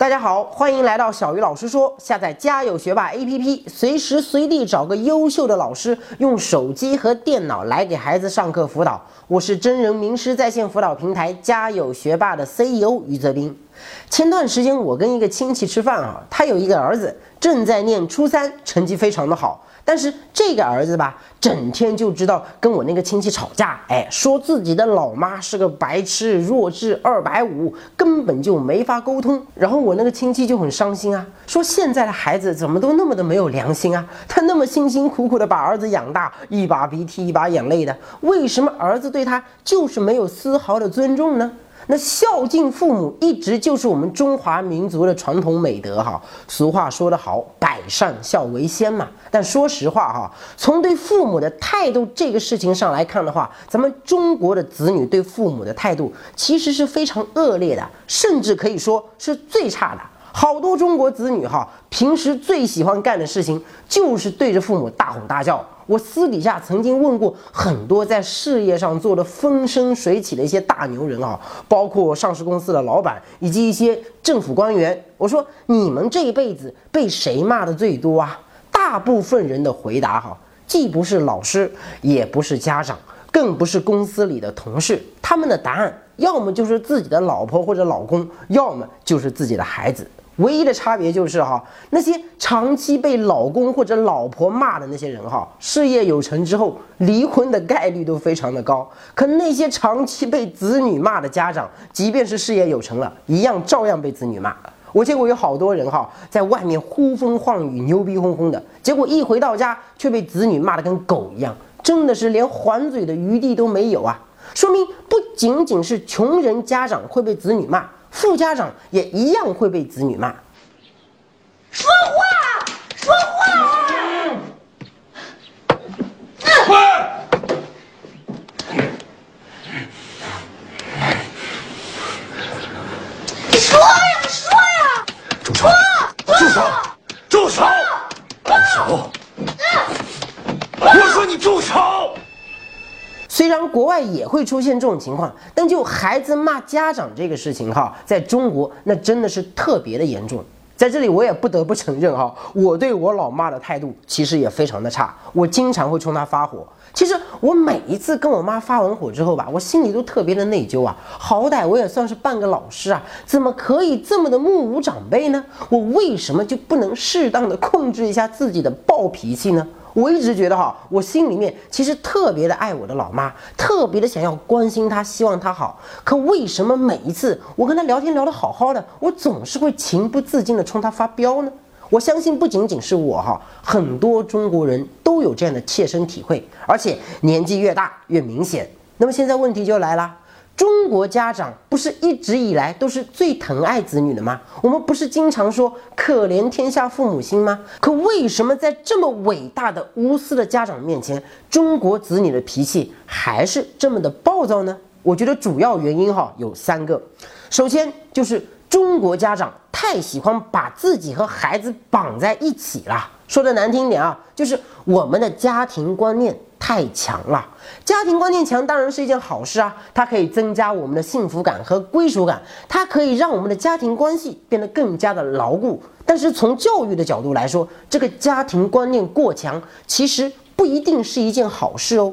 大家好，欢迎来到小鱼老师说。下载家有学霸 APP，随时随地找个优秀的老师，用手机和电脑来给孩子上课辅导。我是真人名师在线辅导平台家有学霸的 CEO 余泽斌。前段时间我跟一个亲戚吃饭啊，他有一个儿子正在念初三，成绩非常的好。但是这个儿子吧，整天就知道跟我那个亲戚吵架，哎，说自己的老妈是个白痴，弱智二百五，根本就没法沟通。然后我那个亲戚就很伤心啊，说现在的孩子怎么都那么的没有良心啊？他那么辛辛苦苦的把儿子养大，一把鼻涕一把眼泪的，为什么儿子对他就是没有丝毫的尊重呢？那孝敬父母一直就是我们中华民族的传统美德哈。俗话说得好，百善孝为先嘛。但说实话哈，从对父母的态度这个事情上来看的话，咱们中国的子女对父母的态度其实是非常恶劣的，甚至可以说是最差的。好多中国子女哈，平时最喜欢干的事情就是对着父母大吼大叫。我私底下曾经问过很多在事业上做的风生水起的一些大牛人啊，包括上市公司的老板以及一些政府官员。我说你们这一辈子被谁骂的最多啊？大部分人的回答哈，既不是老师，也不是家长，更不是公司里的同事，他们的答案要么就是自己的老婆或者老公，要么就是自己的孩子。唯一的差别就是哈，那些长期被老公或者老婆骂的那些人哈，事业有成之后离婚的概率都非常的高。可那些长期被子女骂的家长，即便是事业有成了，一样照样被子女骂。我见过有好多人哈，在外面呼风唤雨、牛逼哄哄的，结果一回到家却被子女骂得跟狗一样，真的是连还嘴的余地都没有啊！说明不仅仅是穷人家长会被子女骂。富家长也一样会被子女骂。说话，说话！你说呀，说呀！住手！住手！住手！住手！我说你住手！虽然国外也会出现这种情况，但就孩子骂家长这个事情哈，在中国那真的是特别的严重。在这里我也不得不承认哈，我对我老妈的态度其实也非常的差，我经常会冲她发火。其实我每一次跟我妈发完火之后吧，我心里都特别的内疚啊。好歹我也算是半个老师啊，怎么可以这么的目无长辈呢？我为什么就不能适当的控制一下自己的暴脾气呢？我一直觉得哈，我心里面其实特别的爱我的老妈，特别的想要关心她，希望她好。可为什么每一次我跟她聊天聊得好好的，我总是会情不自禁的冲她发飙呢？我相信不仅仅是我哈，很多中国人都有这样的切身体会，而且年纪越大越明显。那么现在问题就来了。中国家长不是一直以来都是最疼爱子女的吗？我们不是经常说可怜天下父母心吗？可为什么在这么伟大的无私的家长面前，中国子女的脾气还是这么的暴躁呢？我觉得主要原因哈有三个，首先就是中国家长太喜欢把自己和孩子绑在一起了。说的难听点啊，就是我们的家庭观念。太强了，家庭观念强当然是一件好事啊，它可以增加我们的幸福感和归属感，它可以让我们的家庭关系变得更加的牢固。但是从教育的角度来说，这个家庭观念过强，其实不一定是一件好事哦。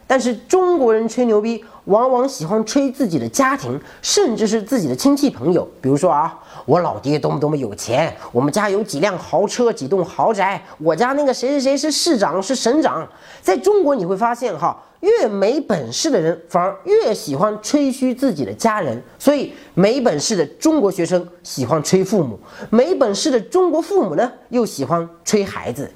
但是中国人吹牛逼往往喜欢吹自己的家庭，甚至是自己的亲戚朋友。比如说啊，我老爹多么多么有钱，我们家有几辆豪车、几栋豪宅，我家那个谁谁谁是市长、是省长。在中国你会发现哈，越没本事的人反而越喜欢吹嘘自己的家人，所以没本事的中国学生喜欢吹父母，没本事的中国父母呢又喜欢吹孩子。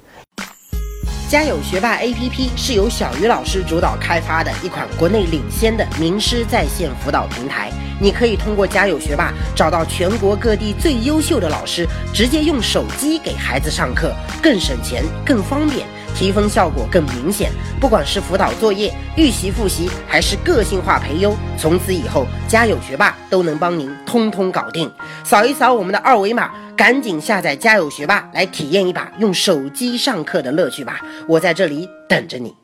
家有学霸 APP 是由小鱼老师主导开发的一款国内领先的名师在线辅导平台。你可以通过家有学霸找到全国各地最优秀的老师，直接用手机给孩子上课，更省钱、更方便，提分效果更明显。不管是辅导作业、预习复习，还是个性化培优，从此以后家有学霸都能帮您通通搞定。扫一扫我们的二维码。赶紧下载家有学霸来体验一把用手机上课的乐趣吧！我在这里等着你。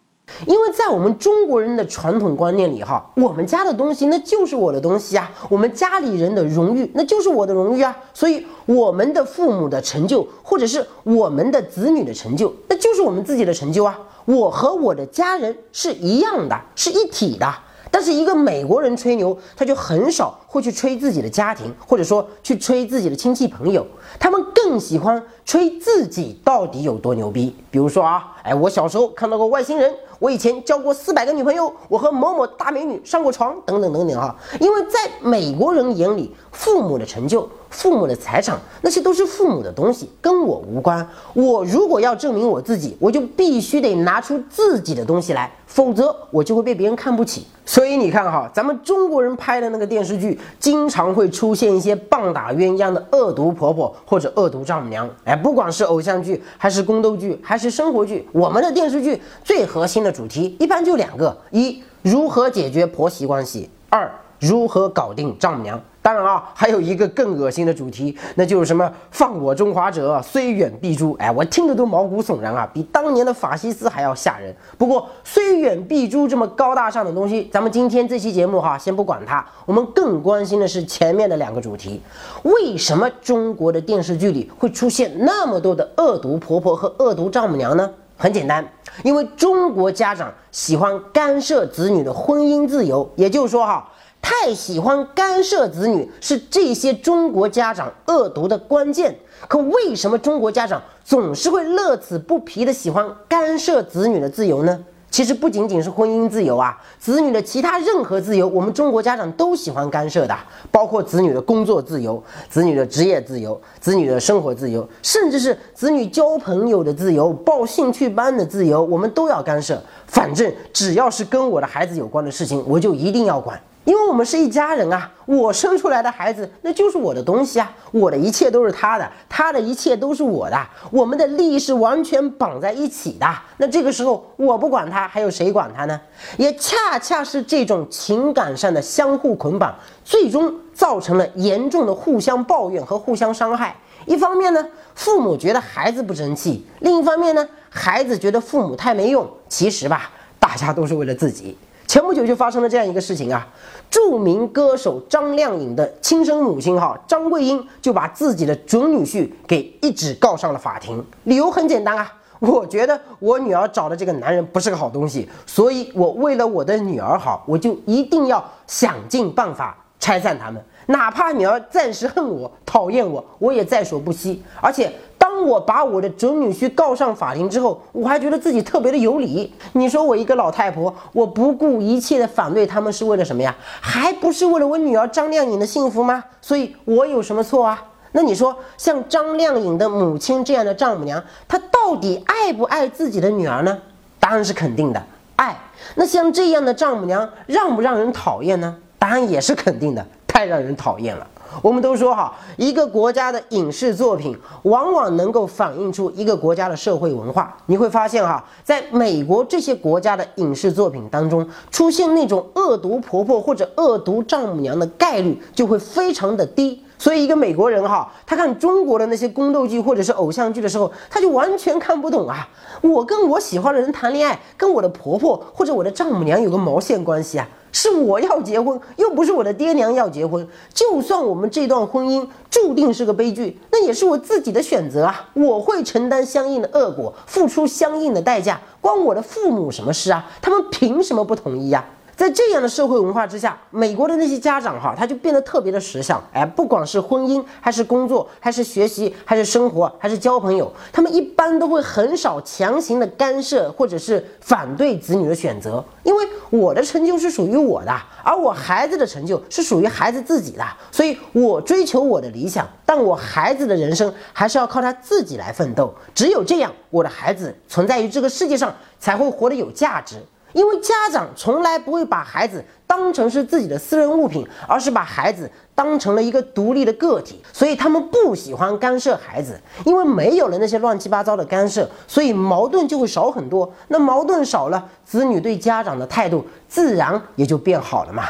因为在我们中国人的传统观念里，哈，我们家的东西那就是我的东西啊，我们家里人的荣誉那就是我的荣誉啊，所以我们的父母的成就，或者是我们的子女的成就，那就是我们自己的成就啊。我和我的家人是一样的，是一体的。但是一个美国人吹牛，他就很少会去吹自己的家庭，或者说去吹自己的亲戚朋友，他们更喜欢吹自己到底有多牛逼。比如说啊，哎，我小时候看到过外星人，我以前交过四百个女朋友，我和某某大美女上过床，等等等等啊。因为在美国人眼里，父母的成就。父母的财产，那些都是父母的东西，跟我无关。我如果要证明我自己，我就必须得拿出自己的东西来，否则我就会被别人看不起。所以你看哈，咱们中国人拍的那个电视剧，经常会出现一些棒打鸳鸯的恶毒婆婆或者恶毒丈母娘。哎，不管是偶像剧，还是宫斗剧，还是生活剧，我们的电视剧最核心的主题一般就两个：一，如何解决婆媳关系；二，如何搞定丈母娘。当然啊，还有一个更恶心的主题，那就是什么“放我中华者，虽远必诛”。哎，我听着都毛骨悚然啊，比当年的法西斯还要吓人。不过“虽远必诛”这么高大上的东西，咱们今天这期节目哈，先不管它，我们更关心的是前面的两个主题。为什么中国的电视剧里会出现那么多的恶毒婆婆和恶毒丈母娘呢？很简单，因为中国家长喜欢干涉子女的婚姻自由，也就是说哈。太喜欢干涉子女是这些中国家长恶毒的关键。可为什么中国家长总是会乐此不疲的喜欢干涉子女的自由呢？其实不仅仅是婚姻自由啊，子女的其他任何自由，我们中国家长都喜欢干涉的，包括子女的工作自由、子女的职业自由、子女的生活自由，甚至是子女交朋友的自由、报兴趣班的自由，我们都要干涉。反正只要是跟我的孩子有关的事情，我就一定要管。因为我们是一家人啊，我生出来的孩子那就是我的东西啊，我的一切都是他的，他的一切都是我的，我们的利益是完全绑在一起的。那这个时候我不管他，还有谁管他呢？也恰恰是这种情感上的相互捆绑，最终造成了严重的互相抱怨和互相伤害。一方面呢，父母觉得孩子不争气；另一方面呢，孩子觉得父母太没用。其实吧，大家都是为了自己。前不久就发生了这样一个事情啊，著名歌手张靓颖的亲生母亲哈张桂英就把自己的准女婿给一纸告上了法庭，理由很简单啊，我觉得我女儿找的这个男人不是个好东西，所以我为了我的女儿好，我就一定要想尽办法拆散他们，哪怕女儿暂时恨我、讨厌我，我也在所不惜，而且。当我把我的准女婿告上法庭之后，我还觉得自己特别的有理。你说我一个老太婆，我不顾一切的反对他们是为了什么呀？还不是为了我女儿张靓颖的幸福吗？所以我有什么错啊？那你说像张靓颖的母亲这样的丈母娘，她到底爱不爱自己的女儿呢？答案是肯定的，爱。那像这样的丈母娘让不让人讨厌呢？答案也是肯定的，太让人讨厌了。我们都说哈，一个国家的影视作品往往能够反映出一个国家的社会文化。你会发现哈，在美国这些国家的影视作品当中，出现那种恶毒婆婆或者恶毒丈母娘的概率就会非常的低。所以，一个美国人哈，他看中国的那些宫斗剧或者是偶像剧的时候，他就完全看不懂啊！我跟我喜欢的人谈恋爱，跟我的婆婆或者我的丈母娘有个毛线关系啊？是我要结婚，又不是我的爹娘要结婚。就算我们这段婚姻注定是个悲剧，那也是我自己的选择啊！我会承担相应的恶果，付出相应的代价，关我的父母什么事啊？他们凭什么不同意呀？在这样的社会文化之下，美国的那些家长哈，他就变得特别的识相。哎，不管是婚姻，还是工作，还是学习，还是生活，还是交朋友，他们一般都会很少强行的干涉或者是反对子女的选择。因为我的成就是属于我的，而我孩子的成就是属于孩子自己的，所以我追求我的理想，但我孩子的人生还是要靠他自己来奋斗。只有这样，我的孩子存在于这个世界上才会活得有价值。因为家长从来不会把孩子当成是自己的私人物品，而是把孩子当成了一个独立的个体，所以他们不喜欢干涉孩子。因为没有了那些乱七八糟的干涉，所以矛盾就会少很多。那矛盾少了，子女对家长的态度自然也就变好了嘛。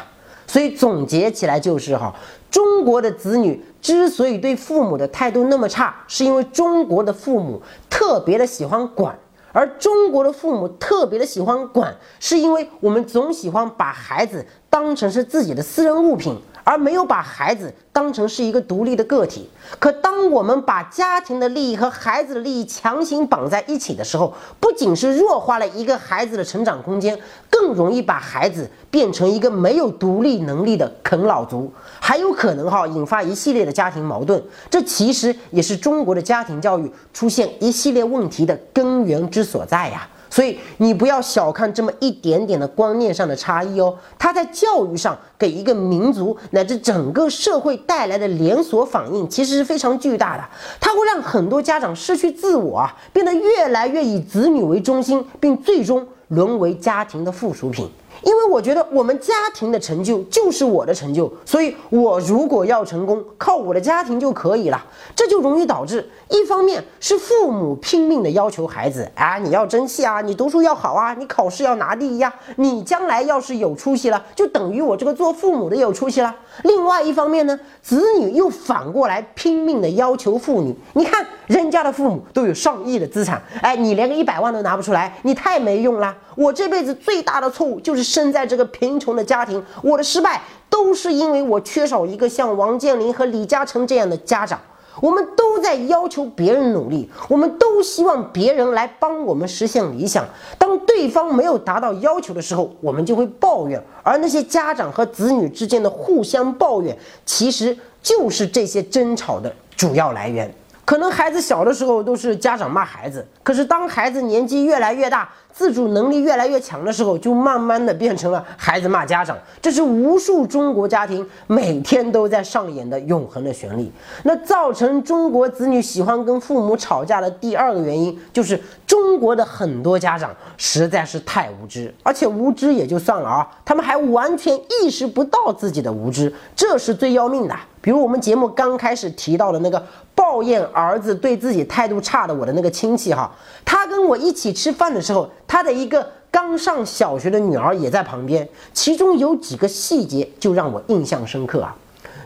所以总结起来就是哈，中国的子女之所以对父母的态度那么差，是因为中国的父母特别的喜欢管。而中国的父母特别的喜欢管，是因为我们总喜欢把孩子当成是自己的私人物品。而没有把孩子当成是一个独立的个体。可当我们把家庭的利益和孩子的利益强行绑在一起的时候，不仅是弱化了一个孩子的成长空间，更容易把孩子变成一个没有独立能力的啃老族，还有可能哈引发一系列的家庭矛盾。这其实也是中国的家庭教育出现一系列问题的根源之所在呀。所以你不要小看这么一点点的观念上的差异哦，它在教育上给一个民族乃至整个社会带来的连锁反应其实是非常巨大的。它会让很多家长失去自我啊，变得越来越以子女为中心，并最终沦为家庭的附属品。因为我觉得我们家庭的成就就是我的成就，所以我如果要成功，靠我的家庭就可以了。这就容易导致，一方面是父母拼命的要求孩子啊，你要争气啊，你读书要好啊，你考试要拿第一呀，你将来要是有出息了，就等于我这个做父母的有出息了。另外一方面呢，子女又反过来拼命的要求妇女，你看人家的父母都有上亿的资产，哎，你连个一百万都拿不出来，你太没用了。我这辈子最大的错误就是生在这个贫穷的家庭，我的失败都是因为我缺少一个像王健林和李嘉诚这样的家长。我们都在要求别人努力，我们都希望别人来帮我们实现理想。当对方没有达到要求的时候，我们就会抱怨。而那些家长和子女之间的互相抱怨，其实就是这些争吵的主要来源。可能孩子小的时候都是家长骂孩子，可是当孩子年纪越来越大，自主能力越来越强的时候，就慢慢的变成了孩子骂家长。这是无数中国家庭每天都在上演的永恒的旋律。那造成中国子女喜欢跟父母吵架的第二个原因，就是中国的很多家长实在是太无知，而且无知也就算了啊，他们还完全意识不到自己的无知，这是最要命的。比如我们节目刚开始提到的那个抱怨儿子对自己态度差的我的那个亲戚哈，他跟我一起吃饭的时候，他的一个刚上小学的女儿也在旁边，其中有几个细节就让我印象深刻啊。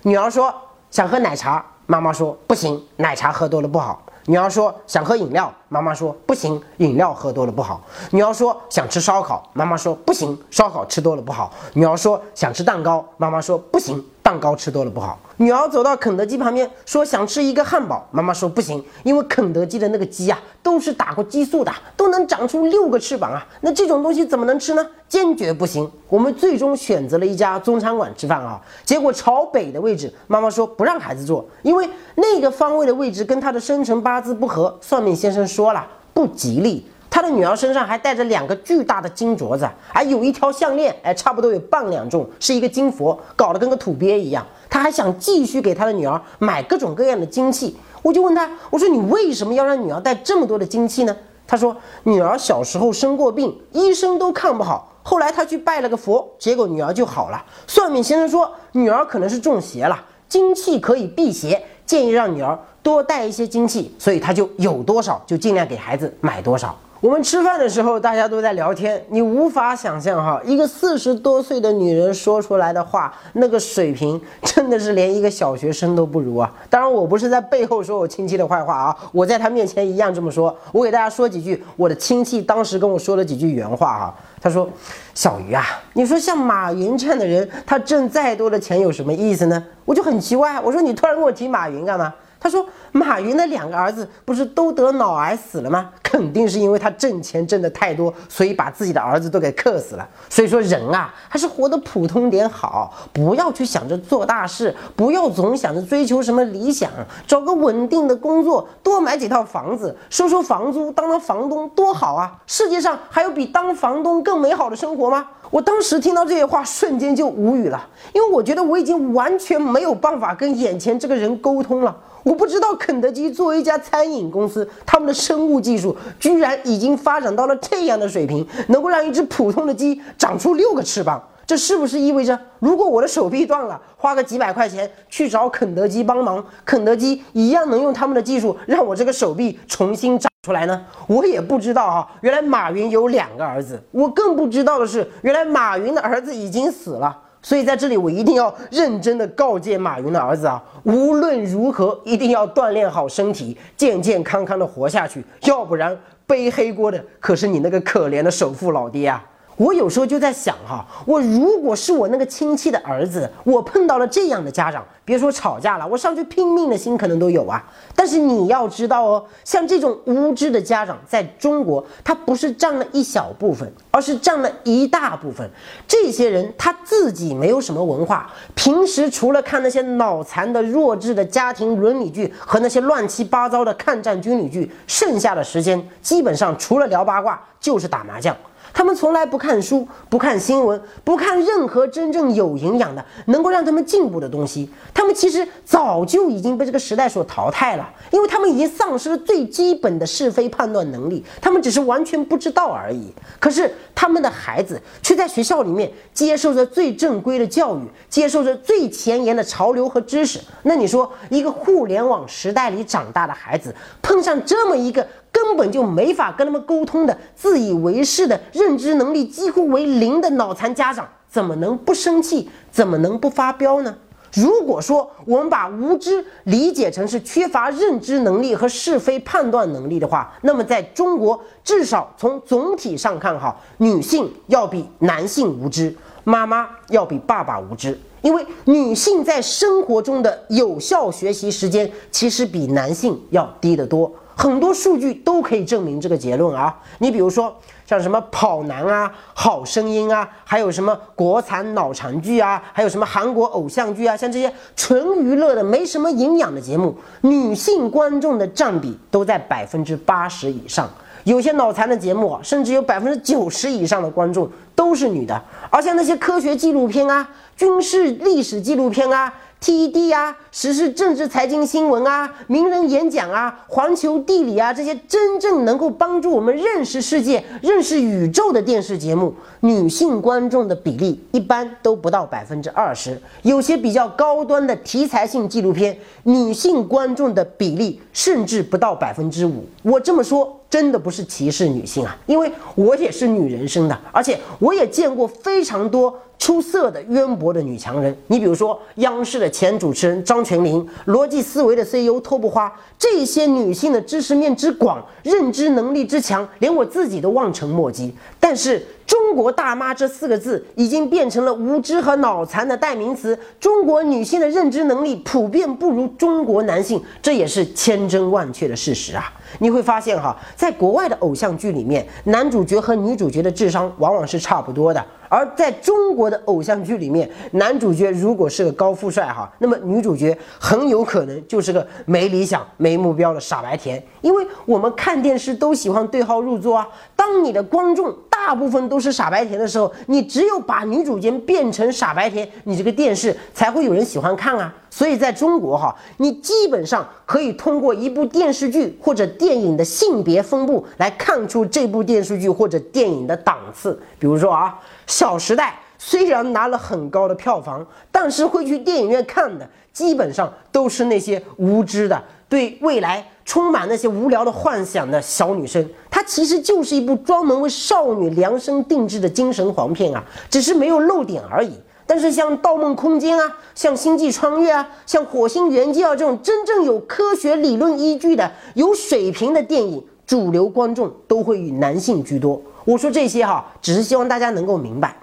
女儿说想喝奶茶，妈妈说不行，奶茶喝多了不好。女儿说想喝饮料，妈妈说不行，饮料喝多了不好。女儿说想吃烧烤，妈妈说不行，烧烤吃多了不好。女儿说想吃蛋糕，妈妈说不行，蛋糕吃多了不好。女儿走到肯德基旁边，说想吃一个汉堡。妈妈说不行，因为肯德基的那个鸡啊，都是打过激素的，都能长出六个翅膀啊，那这种东西怎么能吃呢？坚决不行。我们最终选择了一家中餐馆吃饭啊，结果朝北的位置，妈妈说不让孩子坐，因为那个方位的位置跟他的生辰八字不合。算命先生说了，不吉利。他女儿身上还带着两个巨大的金镯子，还有一条项链，哎，差不多有半两重，是一个金佛，搞得跟个土鳖一样。他还想继续给他的女儿买各种各样的金器，我就问他，我说你为什么要让女儿带这么多的金器呢？他说女儿小时候生过病，医生都看不好，后来他去拜了个佛，结果女儿就好了。算命先生说女儿可能是中邪了，金器可以辟邪，建议让女儿多带一些金器，所以他就有多少就尽量给孩子买多少。我们吃饭的时候，大家都在聊天，你无法想象哈，一个四十多岁的女人说出来的话，那个水平真的是连一个小学生都不如啊！当然，我不是在背后说我亲戚的坏话啊，我在他面前一样这么说。我给大家说几句我的亲戚当时跟我说了几句原话哈，他说：“小鱼啊，你说像马云这样的人，他挣再多的钱有什么意思呢？”我就很奇怪，我说你突然跟我提马云干嘛？他说：“马云的两个儿子不是都得脑癌死了吗？肯定是因为他挣钱挣得太多，所以把自己的儿子都给克死了。所以说人啊，还是活得普通点好，不要去想着做大事，不要总想着追求什么理想，找个稳定的工作，多买几套房子，收收房租，当当房东多好啊！世界上还有比当房东更美好的生活吗？我当时听到这些话，瞬间就无语了，因为我觉得我已经完全没有办法跟眼前这个人沟通了。我不知道肯德基作为一家餐饮公司，他们的生物技术居然已经发展到了这样的水平，能够让一只普通的鸡长出六个翅膀。这是不是意味着，如果我的手臂断了，花个几百块钱去找肯德基帮忙，肯德基一样能用他们的技术让我这个手臂重新长出来呢？我也不知道啊。原来马云有两个儿子，我更不知道的是，原来马云的儿子已经死了。所以在这里，我一定要认真的告诫马云的儿子啊，无论如何一定要锻炼好身体，健健康康的活下去，要不然背黑锅的可是你那个可怜的首富老爹啊。我有时候就在想哈，我如果是我那个亲戚的儿子，我碰到了这样的家长，别说吵架了，我上去拼命的心可能都有啊。但是你要知道哦，像这种无知的家长，在中国他不是占了一小部分，而是占了一大部分。这些人他自己没有什么文化，平时除了看那些脑残的弱智的家庭伦理剧和那些乱七八糟的抗战军旅剧，剩下的时间基本上除了聊八卦就是打麻将。他们从来不看书，不看新闻，不看任何真正有营养的、能够让他们进步的东西。他们其实早就已经被这个时代所淘汰了，因为他们已经丧失了最基本的是非判断能力。他们只是完全不知道而已。可是他们的孩子却在学校里面接受着最正规的教育，接受着最前沿的潮流和知识。那你说，一个互联网时代里长大的孩子，碰上这么一个？根本就没法跟他们沟通的，自以为是的认知能力几乎为零的脑残家长，怎么能不生气？怎么能不发飙呢？如果说我们把无知理解成是缺乏认知能力和是非判断能力的话，那么在中国，至少从总体上看，哈，女性要比男性无知，妈妈要比爸爸无知，因为女性在生活中的有效学习时间其实比男性要低得多。很多数据都可以证明这个结论啊！你比如说像什么跑男啊、好声音啊，还有什么国产脑残剧啊，还有什么韩国偶像剧啊，像这些纯娱乐的、没什么营养的节目，女性观众的占比都在百分之八十以上。有些脑残的节目啊，甚至有百分之九十以上的观众都是女的。而像那些科学纪录片啊、军事历史纪录片啊。TED 啊，时事政治财经新闻啊，名人演讲啊，环球地理啊，这些真正能够帮助我们认识世界、认识宇宙的电视节目，女性观众的比例一般都不到百分之二十。有些比较高端的题材性纪录片，女性观众的比例甚至不到百分之五。我这么说真的不是歧视女性啊，因为我也是女人生的，而且我也见过非常多。出色的、渊博的女强人，你比如说央视的前主持人张泉灵，逻辑思维的 CEO 托布花，这些女性的知识面之广、认知能力之强，连我自己都望尘莫及。但是，中国大妈这四个字已经变成了无知和脑残的代名词。中国女性的认知能力普遍不如中国男性，这也是千真万确的事实啊！你会发现哈，在国外的偶像剧里面，男主角和女主角的智商往往是差不多的。而在中国的偶像剧里面，男主角如果是个高富帅哈，那么女主角很有可能就是个没理想、没目标的傻白甜。因为我们看电视都喜欢对号入座啊。当你的观众大部分都是傻白甜的时候，你只有把女主角变成傻白甜，你这个电视才会有人喜欢看啊。所以在中国哈，你基本上可以通过一部电视剧或者电影的性别分布来看出这部电视剧或者电影的档次。比如说啊。《小时代》虽然拿了很高的票房，但是会去电影院看的基本上都是那些无知的、对未来充满那些无聊的幻想的小女生。它其实就是一部专门为少女量身定制的精神黄片啊，只是没有露点而已。但是像《盗梦空间》啊、像《星际穿越》啊、像《火星援救》啊这种真正有科学理论依据的、有水平的电影，主流观众都会以男性居多。我说这些哈，只是希望大家能够明白，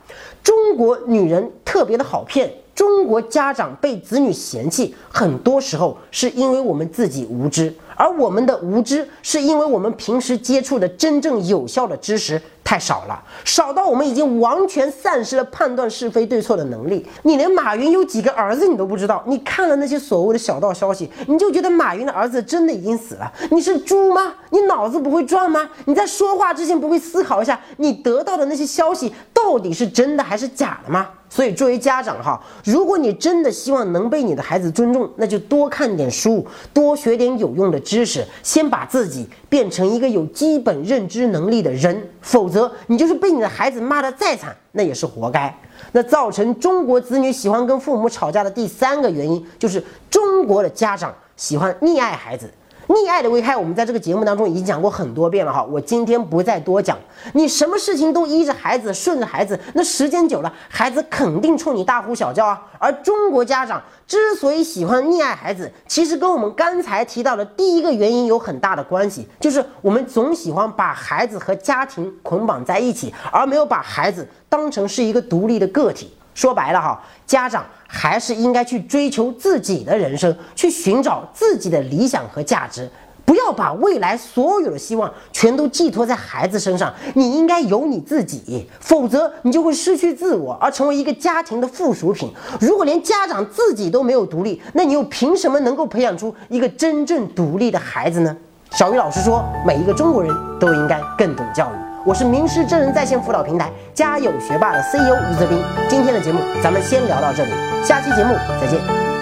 中国女人特别的好骗，中国家长被子女嫌弃，很多时候是因为我们自己无知，而我们的无知是因为我们平时接触的真正有效的知识太少了，少到我们已经完全丧失了判断是非对错的能力。你连马云有几个儿子你都不知道，你看了那些所谓的小道消息，你就觉得马云的儿子真的已经死了？你是猪吗？你脑子不会转吗？你在说话之前不会思考一下，你得到的那些消息到底是真的还是假的吗？所以，作为家长哈，如果你真的希望能被你的孩子尊重，那就多看点书，多学点有用的知识，先把自己变成一个有基本认知能力的人。否则，你就是被你的孩子骂得再惨，那也是活该。那造成中国子女喜欢跟父母吵架的第三个原因，就是中国的家长喜欢溺爱孩子。溺爱的危害，我们在这个节目当中已经讲过很多遍了哈，我今天不再多讲。你什么事情都依着孩子，顺着孩子，那时间久了，孩子肯定冲你大呼小叫啊。而中国家长之所以喜欢溺爱孩子，其实跟我们刚才提到的第一个原因有很大的关系，就是我们总喜欢把孩子和家庭捆绑在一起，而没有把孩子当成是一个独立的个体。说白了哈，家长还是应该去追求自己的人生，去寻找自己的理想和价值，不要把未来所有的希望全都寄托在孩子身上。你应该有你自己，否则你就会失去自我，而成为一个家庭的附属品。如果连家长自己都没有独立，那你又凭什么能够培养出一个真正独立的孩子呢？小鱼老师说，每一个中国人都应该更懂教育。我是名师真人在线辅导平台家有学霸的 CEO 于泽斌。今天的节目咱们先聊到这里，下期节目再见。